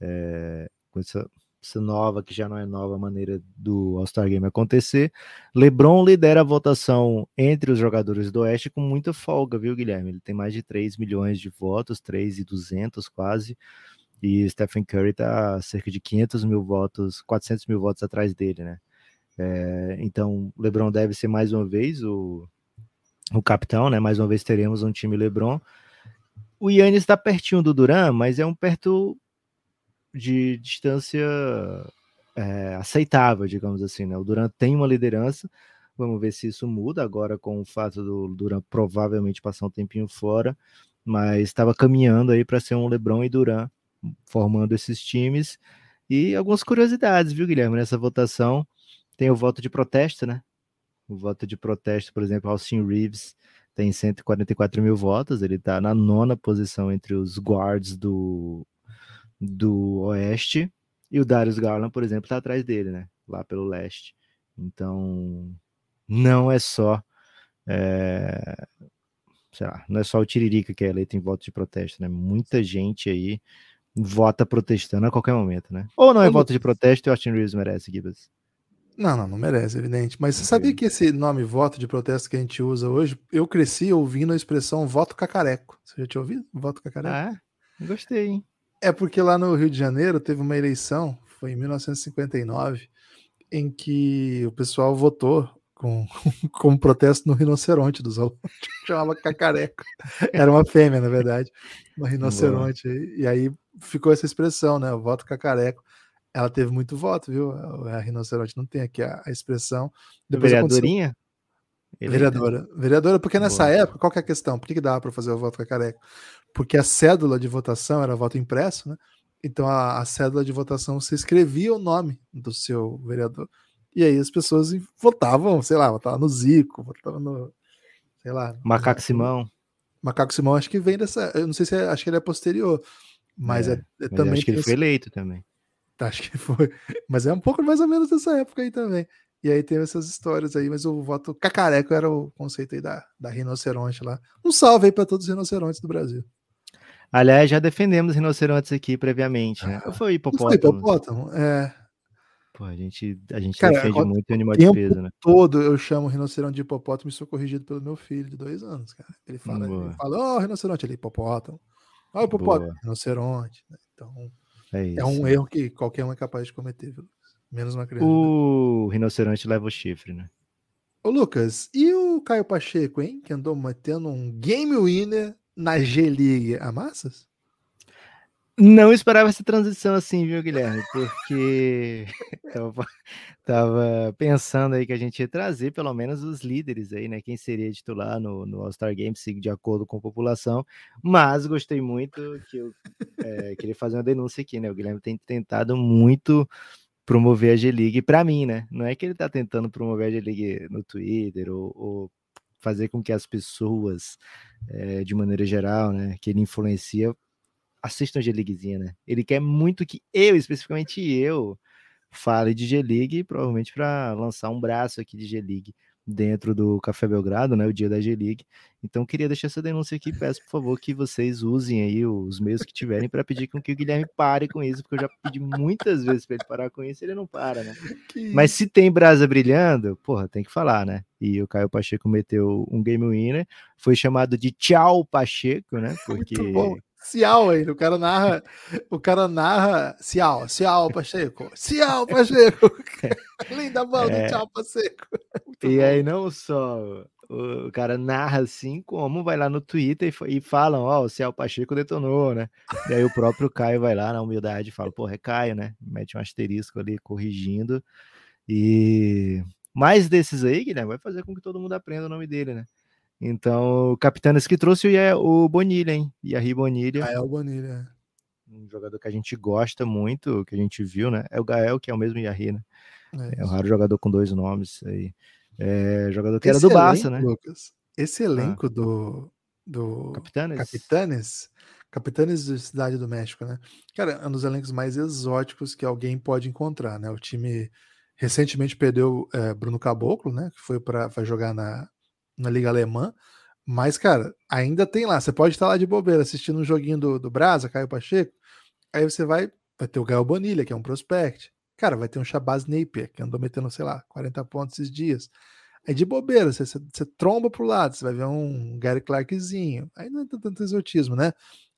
É, com essa essa nova, que já não é nova maneira do All-Star Game acontecer. LeBron lidera a votação entre os jogadores do Oeste com muita folga, viu, Guilherme? Ele tem mais de 3 milhões de votos, 3,200 quase, e Stephen Curry está cerca de 500 mil votos, 400 mil votos atrás dele, né? É, então, LeBron deve ser mais uma vez o, o capitão, né? Mais uma vez teremos um time LeBron. O Yannis está pertinho do Duran, mas é um perto de distância é, aceitável, digamos assim. Né? O Durant tem uma liderança, Vamos ver se isso muda agora com o fato do Duran provavelmente passar um tempinho fora, mas estava caminhando aí para ser um LeBron e Duran formando esses times. E algumas curiosidades, viu, Guilherme, nessa votação. Tem o voto de protesto, né? O voto de protesto, por exemplo, Austin Reeves tem 144 mil votos, ele está na nona posição entre os guards do, do Oeste, e o Darius Garland, por exemplo, está atrás dele, né? Lá pelo leste. Então, não é só. É, sei lá, não é só o Tiririca que é eleito em voto de protesto, né? Muita gente aí vota protestando a qualquer momento, né? Ou não é voto de protesto e o Austin Reeves merece, Gibbs? Não, não, não merece, evidente. Mas você sabia que esse nome voto de protesto que a gente usa hoje, eu cresci ouvindo a expressão voto cacareco. Você já tinha ouvido? Voto cacareco? Ah, gostei, hein? É porque lá no Rio de Janeiro teve uma eleição, foi em 1959, em que o pessoal votou com, com protesto no rinoceronte dos alunos, chamava cacareco. Era uma fêmea, na verdade, uma rinoceronte. E aí ficou essa expressão, né? Voto cacareco. Ela teve muito voto, viu? A rinoceronte não tem aqui a, a expressão. Depois Vereadorinha? Aconteceu... Vereadora. Vereadora, porque nessa Boa. época, qual que é a questão? Por que, que dava para fazer o voto cacareco? Porque a cédula de votação era voto impresso, né? Então a, a cédula de votação você escrevia o nome do seu vereador. E aí as pessoas votavam, sei lá, votavam no Zico, votavam no. Sei lá. Macaco Simão. Macaco Simão acho que vem dessa. Eu não sei se é, acho que ele é posterior. Mas é, é, é mas também. Acho que ele foi eleito também. Acho que foi. Mas é um pouco mais ou menos dessa época aí também. E aí teve essas histórias aí, mas o voto cacareco era o conceito aí da, da rinoceronte lá. Um salve aí para todos os rinocerontes do Brasil. Aliás, já defendemos rinocerontes aqui previamente, né? Ah, foi hipopótamo. Foi hipopótamo, é. Pô, a gente, a gente Cara, defende muito animal de peso, né? todo eu chamo rinoceronte de hipopótamo e sou corrigido pelo meu filho de dois anos, cara. Ele fala, ele fala, ó, oh, rinoceronte, ele hipopótamo. Ó, oh, hipopótamo, Boa. rinoceronte. Né? Então, é, é, um erro que qualquer um é capaz de cometer, viu? menos uma criança. O rinoceronte leva o chifre, né? Ô, Lucas, e o Caio Pacheco, hein? Que andou metendo um game winner na G-League a massas? Não esperava essa transição assim, viu, Guilherme? Porque tava, tava, pensando aí que a gente ia trazer pelo menos os líderes aí, né? Quem seria titular no, no All-Star Games, de acordo com a população. Mas gostei muito que eu é, queria fazer uma denúncia aqui, né? O Guilherme tem tentado muito promover a G-League para mim, né? Não é que ele tá tentando promover a G-League no Twitter ou, ou fazer com que as pessoas, é, de maneira geral, né, que ele influencia, assistam G-Leaguezinha, né? Ele quer muito que eu, especificamente eu, fale de G-League, provavelmente para lançar um braço aqui de G-League dentro do Café Belgrado, né, o dia da G-League. Então queria deixar essa denúncia aqui, peço por favor que vocês usem aí os meios que tiverem para pedir com que o Guilherme pare com isso, porque eu já pedi muitas vezes para ele parar com isso, ele não para, né? Que... Mas se tem brasa brilhando, porra, tem que falar, né? E o Caio Pacheco meteu um game winner, foi chamado de Tchau Pacheco, né? Porque Cial aí, o cara narra, o cara narra Cial, Cial Pacheco, Cial Pacheco, além da bola é... do Cial Pacheco. Muito e bom. aí não só o cara narra assim, como vai lá no Twitter e, e falam, ó, oh, o Cial Pacheco detonou, né? E aí o próprio Caio vai lá na humildade e fala, porra, é Caio, né? Mete um asterisco ali corrigindo. E mais desses aí, Guilherme, vai fazer com que todo mundo aprenda o nome dele, né? Então, o Capitanes que trouxe o Bonilha, hein? Yahri Bonilha. Gael Bonilha. Um jogador que a gente gosta muito, que a gente viu, né? É o Gael, que é o mesmo Yahri, né? É, é um raro jogador com dois nomes aí. É, jogador que Esse era do Barça, né? Lucas, esse ah. elenco ah. do, do Capitanes. Capitanes, Capitanes da Cidade do México, né? Cara, é um dos elencos mais exóticos que alguém pode encontrar, né? O time recentemente perdeu é, Bruno Caboclo, né? Que foi para jogar na, na Liga Alemã. Mas, cara, ainda tem lá. Você pode estar lá de bobeira assistindo um joguinho do, do Brasa, Caio Pacheco. Aí você vai, vai ter o Gael Bonilha, que é um prospect. Cara, vai ter um Shabazz Napier, que andou metendo, sei lá, 40 pontos esses dias. Aí de bobeira, você, você, você tromba pro lado, você vai ver um Gary Clarkzinho. Aí não é tanto exotismo, né?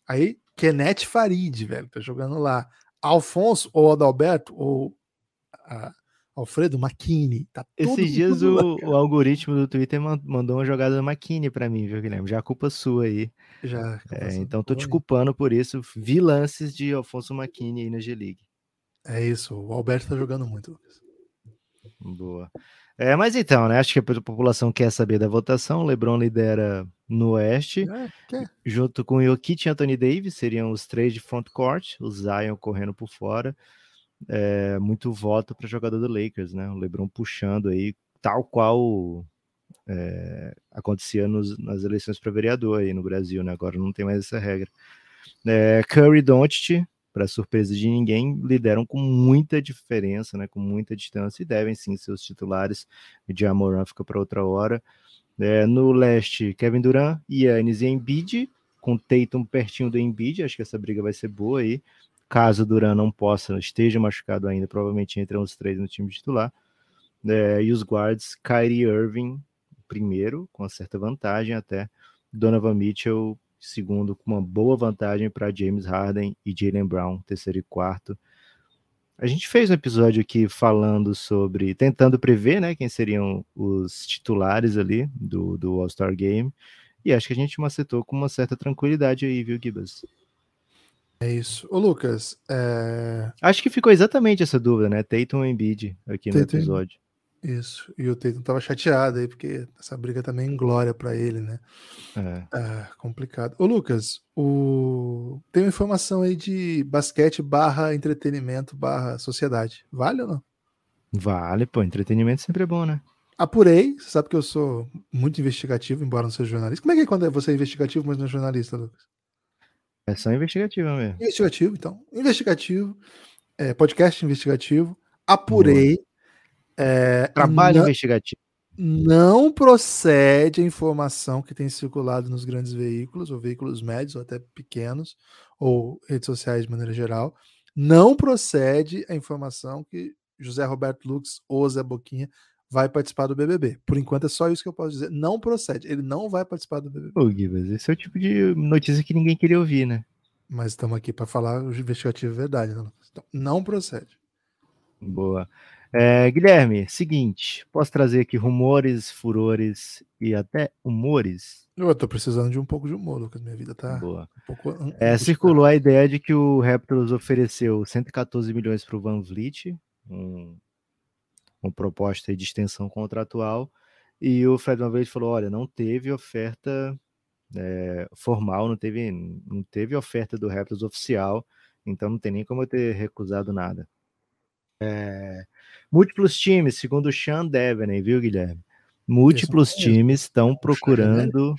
Aí, Kenneth Farid, velho, tá jogando lá. Alfonso ou Adalberto ou a, Alfredo McKinney. Tá Esses dias o, o, algoritmo do Twitter mandou uma jogada do McKinney para mim, viu, Guilherme? Já é culpa sua aí. Já. É, então tô te culpando por isso. Vi lances de Alfonso McKinney aí na G-League. É isso, o Alberto tá jogando muito, Lucas. Boa. É, mas então, né? Acho que a população quer saber da votação. LeBron lidera no Oeste, é, junto com Jokic e Anthony Davis, seriam os três de front court, o Zion correndo por fora. É, muito voto para jogador do Lakers, né? O LeBron puxando aí, tal qual é, acontecia nos, nas eleições para vereador aí no Brasil, né? Agora não tem mais essa regra. É, Curry Doncic para surpresa de ninguém, lideram com muita diferença, né, com muita distância, e devem sim ser os titulares. O Jamoran fica para outra hora. É, no leste, Kevin Durant, Yannis e Embiid, com Tatum pertinho do Embiid, acho que essa briga vai ser boa aí. Caso Durant não possa, esteja machucado ainda, provavelmente entram os três no time titular. É, e os guards, Kyrie Irving, primeiro, com uma certa vantagem até. Donovan Mitchell, segundo com uma boa vantagem para James Harden e Jalen Brown, terceiro e quarto. A gente fez um episódio aqui falando sobre, tentando prever, né, quem seriam os titulares ali do, do All-Star Game, e acho que a gente macetou com uma certa tranquilidade aí, viu, Gibas? É isso. Ô, Lucas, é... Acho que ficou exatamente essa dúvida, né? Tatum e Embiid aqui no episódio. Isso. E o Tatum tava chateado aí, porque essa briga também glória para ele, né? É. é. complicado. Ô, Lucas, o... tem uma informação aí de basquete barra entretenimento barra sociedade. Vale ou não? Vale, pô. Entretenimento sempre é bom, né? Apurei. Você sabe que eu sou muito investigativo, embora não seja jornalista. Como é que é quando você é investigativo, mas não é jornalista, Lucas? É só investigativo mesmo. Investigativo, então. Investigativo. É, podcast investigativo. Apurei. É, Trabalho não, investigativo. Não procede a informação que tem circulado nos grandes veículos, ou veículos médios, ou até pequenos, ou redes sociais de maneira geral. Não procede a informação que José Roberto Lux ou Zé Boquinha vai participar do BBB. Por enquanto é só isso que eu posso dizer. Não procede. Ele não vai participar do BBB. Ô, Gibas, esse é o tipo de notícia que ninguém queria ouvir, né? Mas estamos aqui para falar o investigativo verdade. Né? Então, não procede. Boa. É, Guilherme, seguinte, posso trazer aqui rumores, furores e até humores? Eu tô precisando de um pouco de humor, Lucas. Minha vida tá Boa. um pouco. É, circulou a ideia de que o Raptors ofereceu 114 milhões para o Van Vliet, um, uma proposta de extensão contratual, e o Fred Van Vliet falou: olha, não teve oferta é, formal, não teve, não teve oferta do Raptors oficial, então não tem nem como eu ter recusado nada. É, múltiplos times, segundo o Sean Devaney, viu, Guilherme? Múltiplos times estão procurando.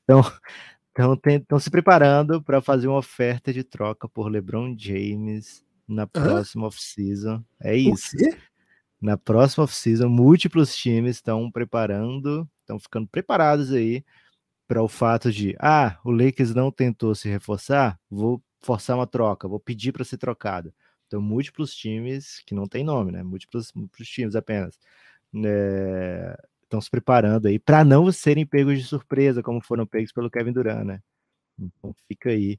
Estão se preparando para fazer uma oferta de troca por LeBron James na próxima off-season. É isso. Na próxima off-season, múltiplos times estão preparando, estão ficando preparados aí para o fato de, ah, o Lakers não tentou se reforçar, vou forçar uma troca, vou pedir para ser trocado. Então, múltiplos times, que não tem nome, né? Múltiplos, múltiplos times apenas. Estão é, se preparando aí para não serem pegos de surpresa, como foram pegos pelo Kevin Durant, né? Então fica aí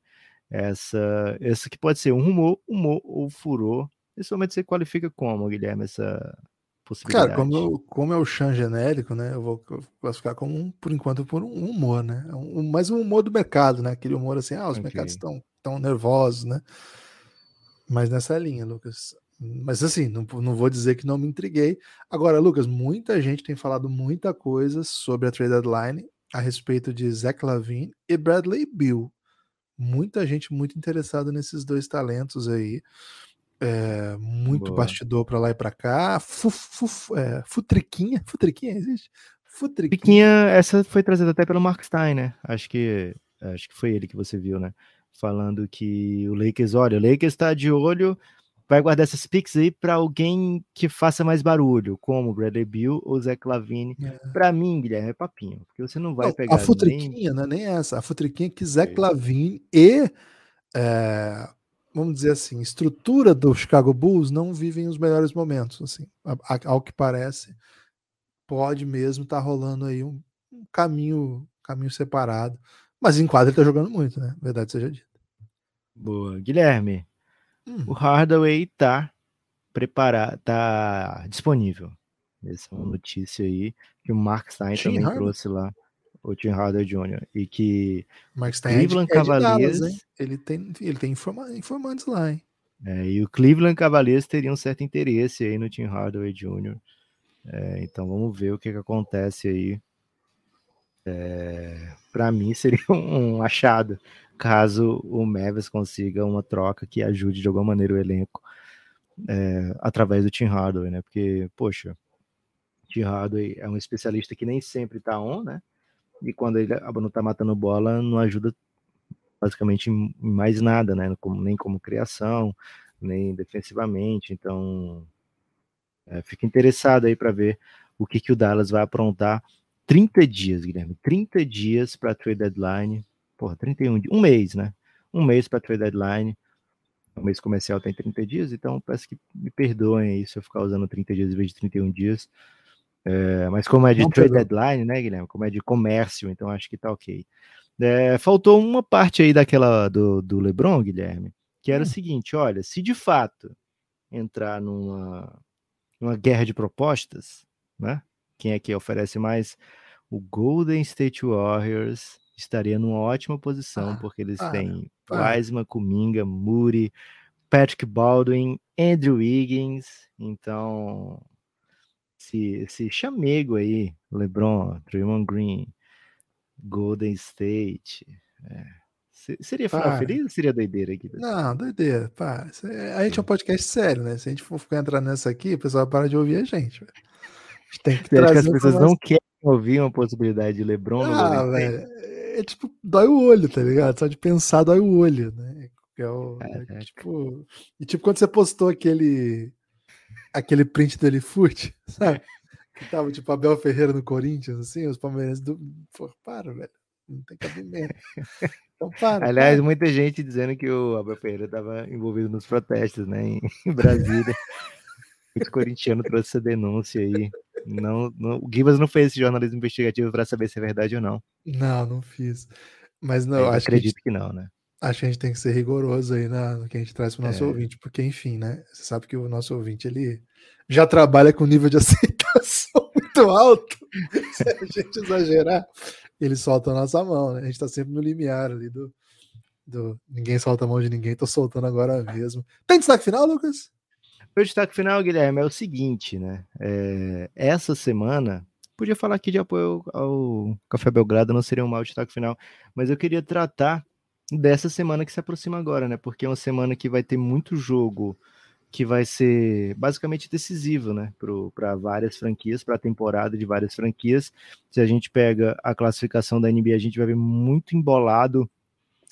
essa, essa que pode ser um rumor, humor ou furor. Nesse momento você qualifica como, Guilherme, essa possibilidade? Cara, como, como é o chão genérico, né? Eu vou classificar como, um, por enquanto, por um humor, né? Um, mais um humor do mercado, né? Aquele humor assim, ah, os okay. mercados estão tão nervosos, né? Mas nessa linha, Lucas. Mas assim, não, não vou dizer que não me intriguei. Agora, Lucas, muita gente tem falado muita coisa sobre a trade deadline a respeito de Zach Lavine e Bradley Bill. Muita gente muito interessada nesses dois talentos aí. É, muito Boa. bastidor para lá e para cá. Fu, é, futriquinha, futriquinha existe? Futriquinha, essa foi trazida até pelo Mark Stein, né? Acho que acho que foi ele que você viu, né? falando que o Lakers, olha, o Lakers está de olho, vai guardar essas picks aí para alguém que faça mais barulho, como Bradley Bill ou Zach Lavine. É. Para mim, Guilherme, é papinho, porque você não vai não, pegar. A futriquinha, nem... não é nem essa, a futriquinha é que Zach é. Lavine e. É, vamos dizer assim, estrutura do Chicago Bulls não vivem os melhores momentos, assim, ao que parece, pode mesmo estar tá rolando aí um, um caminho, caminho separado mas em quadra ele tá jogando muito, né? Verdade seja dita. Boa. Guilherme, hum. o Hardaway tá preparado, tá disponível. Essa é uma notícia aí que o Mark Stein Tim também Hardaway. trouxe lá, o Tim Hardaway Jr. E que Mark Stein é Cleveland é de, Cavaliers... Dallas, ele tem, ele tem informa, informantes lá, hein? É, e o Cleveland Cavaliers teria um certo interesse aí no Tim Hardaway Jr. É, então vamos ver o que, que acontece aí. É, Para mim seria um achado caso o Mavis consiga uma troca que ajude de alguma maneira o elenco é, através do Tim Hardaway, né? Porque, poxa, Tim Hardaway é um especialista que nem sempre tá on, né? E quando ele não tá matando bola, não ajuda basicamente em mais nada, né? Nem como criação, nem defensivamente. Então, é, fica interessado aí para ver o que, que o Dallas vai aprontar. 30 dias, Guilherme, 30 dias para trade deadline. Porra, 31 dias, um mês, né? Um mês para trade deadline. O mês comercial tem 30 dias, então peço que me perdoem aí se eu ficar usando 30 dias em vez de 31 dias. É, mas como é de Não trade deadline, né, Guilherme? Como é de comércio, então acho que tá ok. É, faltou uma parte aí daquela do, do LeBron, Guilherme, que era hum. o seguinte: olha, se de fato entrar numa, numa guerra de propostas, né? Quem é que oferece mais? O Golden State Warriors estaria numa ótima posição, ah, porque eles têm Wiseman, Kuminga, Moody, Patrick Baldwin, Andrew Wiggins. Então, esse, esse chamego aí, LeBron, Draymond Green, Golden State. É. Seria pá. feliz ou seria doideira aqui? Não, doideira. Pá. A gente é um podcast sério, né? Se a gente for ficar entrando nessa aqui, o pessoal para de ouvir a gente. Gente tem que que as pessoas não querem ouvir uma possibilidade de LeBron ah, velho, é tipo, dói o olho, tá ligado? Só de pensar dói o olho, né? É o, é, tipo, e tipo quando você postou aquele aquele print do Elifute, sabe? Que tava tipo Abel Ferreira no Corinthians, assim, os palmeirenses do. Pô, para, velho. Não tem cabimento. Então, para, Aliás, para. muita gente dizendo que o Abel Ferreira estava envolvido nos protestos, né, em Brasília. o corintiano trouxe essa denúncia aí. Não, não, o Gibas não fez esse jornalismo investigativo para saber se é verdade ou não. Não, não fiz. Mas não, acho acredito que, que, não, né? Acho que a gente tem que ser rigoroso aí na, no que a gente traz para o nosso é. ouvinte, porque, enfim, né? Você sabe que o nosso ouvinte ele já trabalha com nível de aceitação muito alto. Se a gente exagerar, ele solta a nossa mão, né? A gente está sempre no limiar ali do, do ninguém solta a mão de ninguém, tô soltando agora mesmo. Tem destaque final, Lucas? O destaque final, Guilherme, é o seguinte, né? É, essa semana, podia falar aqui de apoio ao Café Belgrado, não seria um mau destaque final, mas eu queria tratar dessa semana que se aproxima agora, né? Porque é uma semana que vai ter muito jogo que vai ser basicamente decisivo, né, para várias franquias, para a temporada de várias franquias. Se a gente pega a classificação da NBA, a gente vai ver muito embolado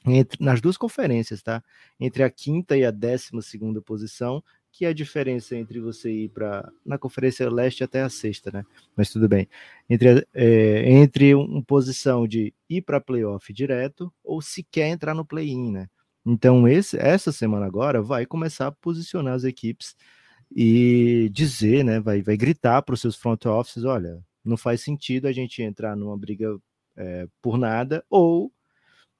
entre, nas duas conferências, tá? Entre a quinta e a décima segunda posição, que é a diferença entre você ir para na Conferência Leste até a sexta, né? Mas tudo bem. Entre, é, entre uma posição de ir para playoff direto ou sequer entrar no play-in, né? Então, esse, essa semana agora vai começar a posicionar as equipes e dizer, né? Vai, vai gritar para os seus front offices: olha, não faz sentido a gente entrar numa briga é, por nada, ou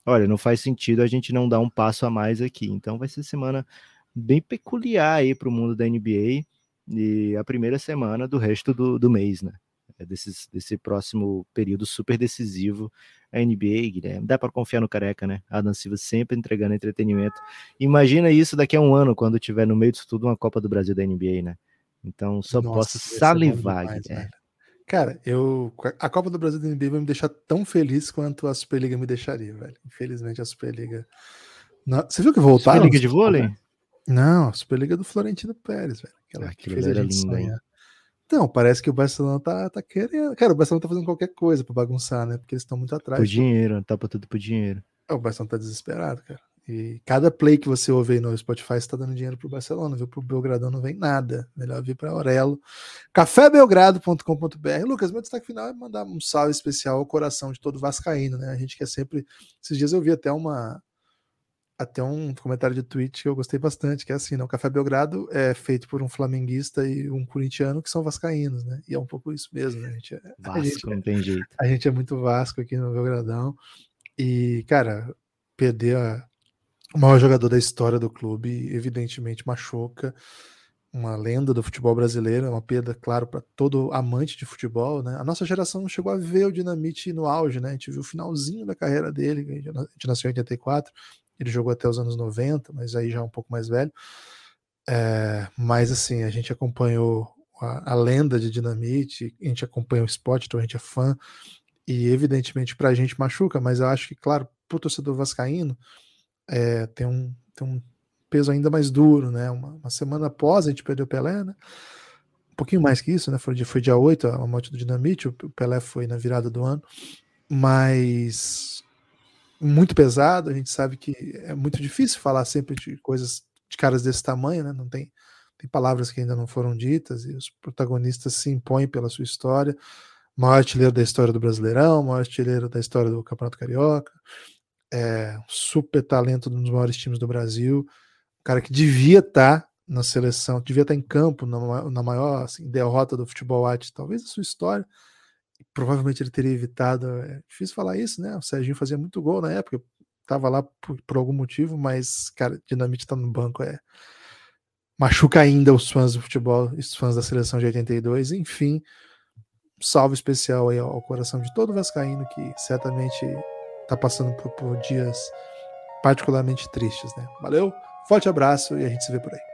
olha, não faz sentido a gente não dar um passo a mais aqui. Então, vai ser semana bem peculiar aí para o mundo da NBA e a primeira semana do resto do, do mês, né? É desse, desse próximo período super decisivo a NBA, Guilherme. Dá para confiar no careca, né? Adam Silva sempre entregando entretenimento. Imagina isso daqui a um ano, quando tiver no meio disso tudo uma Copa do Brasil da NBA, né? Então só Nossa, posso salivar, demais, Guilherme. Cara, eu a Copa do Brasil da NBA vai me deixar tão feliz quanto a Superliga me deixaria, velho. Infelizmente a Superliga. Não... Você viu que voltaram? Superliga de vôlei? Não, a Superliga do Florentino Pérez, velho. Aquela ah, que fez a gente lindo, sonhar. Então, parece que o Barcelona tá, tá querendo. Cara, o Barcelona tá fazendo qualquer coisa pra bagunçar, né? Porque eles estão muito atrás. Por dinheiro, tá pra tudo por dinheiro. É, o Barcelona tá desesperado, cara. E cada play que você ouve aí no Spotify está dando dinheiro pro Barcelona, viu? Pro Belgradão não vem nada. Melhor vir para Aurelo. cafébelgrado.com.br. Lucas, meu destaque final é mandar um salve especial ao coração de todo vascaíno, né? A gente quer sempre. Esses dias eu vi até uma até um comentário de tweet que eu gostei bastante, que é assim, né? O Café Belgrado é feito por um flamenguista e um corintiano que são vascaínos, né? E é um pouco isso mesmo, né? A gente, é, Vasco, a gente, não tem jeito. A gente é muito Vasco aqui no Belgradão. E, cara, perder a, o maior jogador da história do clube, evidentemente machuca uma lenda do futebol brasileiro, é uma perda, claro, para todo amante de futebol, né? A nossa geração não chegou a ver o Dinamite no auge, né? A gente viu o finalzinho da carreira dele, a gente nasceu em 84, ele jogou até os anos 90, mas aí já é um pouco mais velho. É, mas assim, a gente acompanhou a, a, lenda de Dinamite, a gente acompanha o esporte, então a gente é fã, e evidentemente pra gente machuca, mas eu acho que, claro, pro torcedor vascaíno, é, tem, um, tem um peso ainda mais duro, né? Uma, uma semana após a gente perdeu o Pelé, né? Um pouquinho mais que isso, né? Foi, foi dia 8, a morte do Dinamite, o Pelé foi na virada do ano, mas muito pesado, a gente sabe que é muito difícil falar sempre de coisas de caras desse tamanho, né? Não tem, tem palavras que ainda não foram ditas e os protagonistas se impõem pela sua história. Maior artilheiro da história do Brasileirão, maior artilheiro da história do Campeonato Carioca, é, super talento um dos maiores times do Brasil, um cara que devia estar tá na seleção, devia estar tá em campo na, na maior assim, derrota do futebol arte, talvez da sua história. Provavelmente ele teria evitado. É difícil falar isso, né? O Serginho fazia muito gol na época, tava lá por, por algum motivo, mas, cara, Dinamite tá no banco é. Machuca ainda os fãs do futebol, os fãs da seleção de 82, enfim. Salve especial aí ao coração de todo Vascaíno que certamente tá passando por, por dias particularmente tristes, né? Valeu, forte abraço e a gente se vê por aí.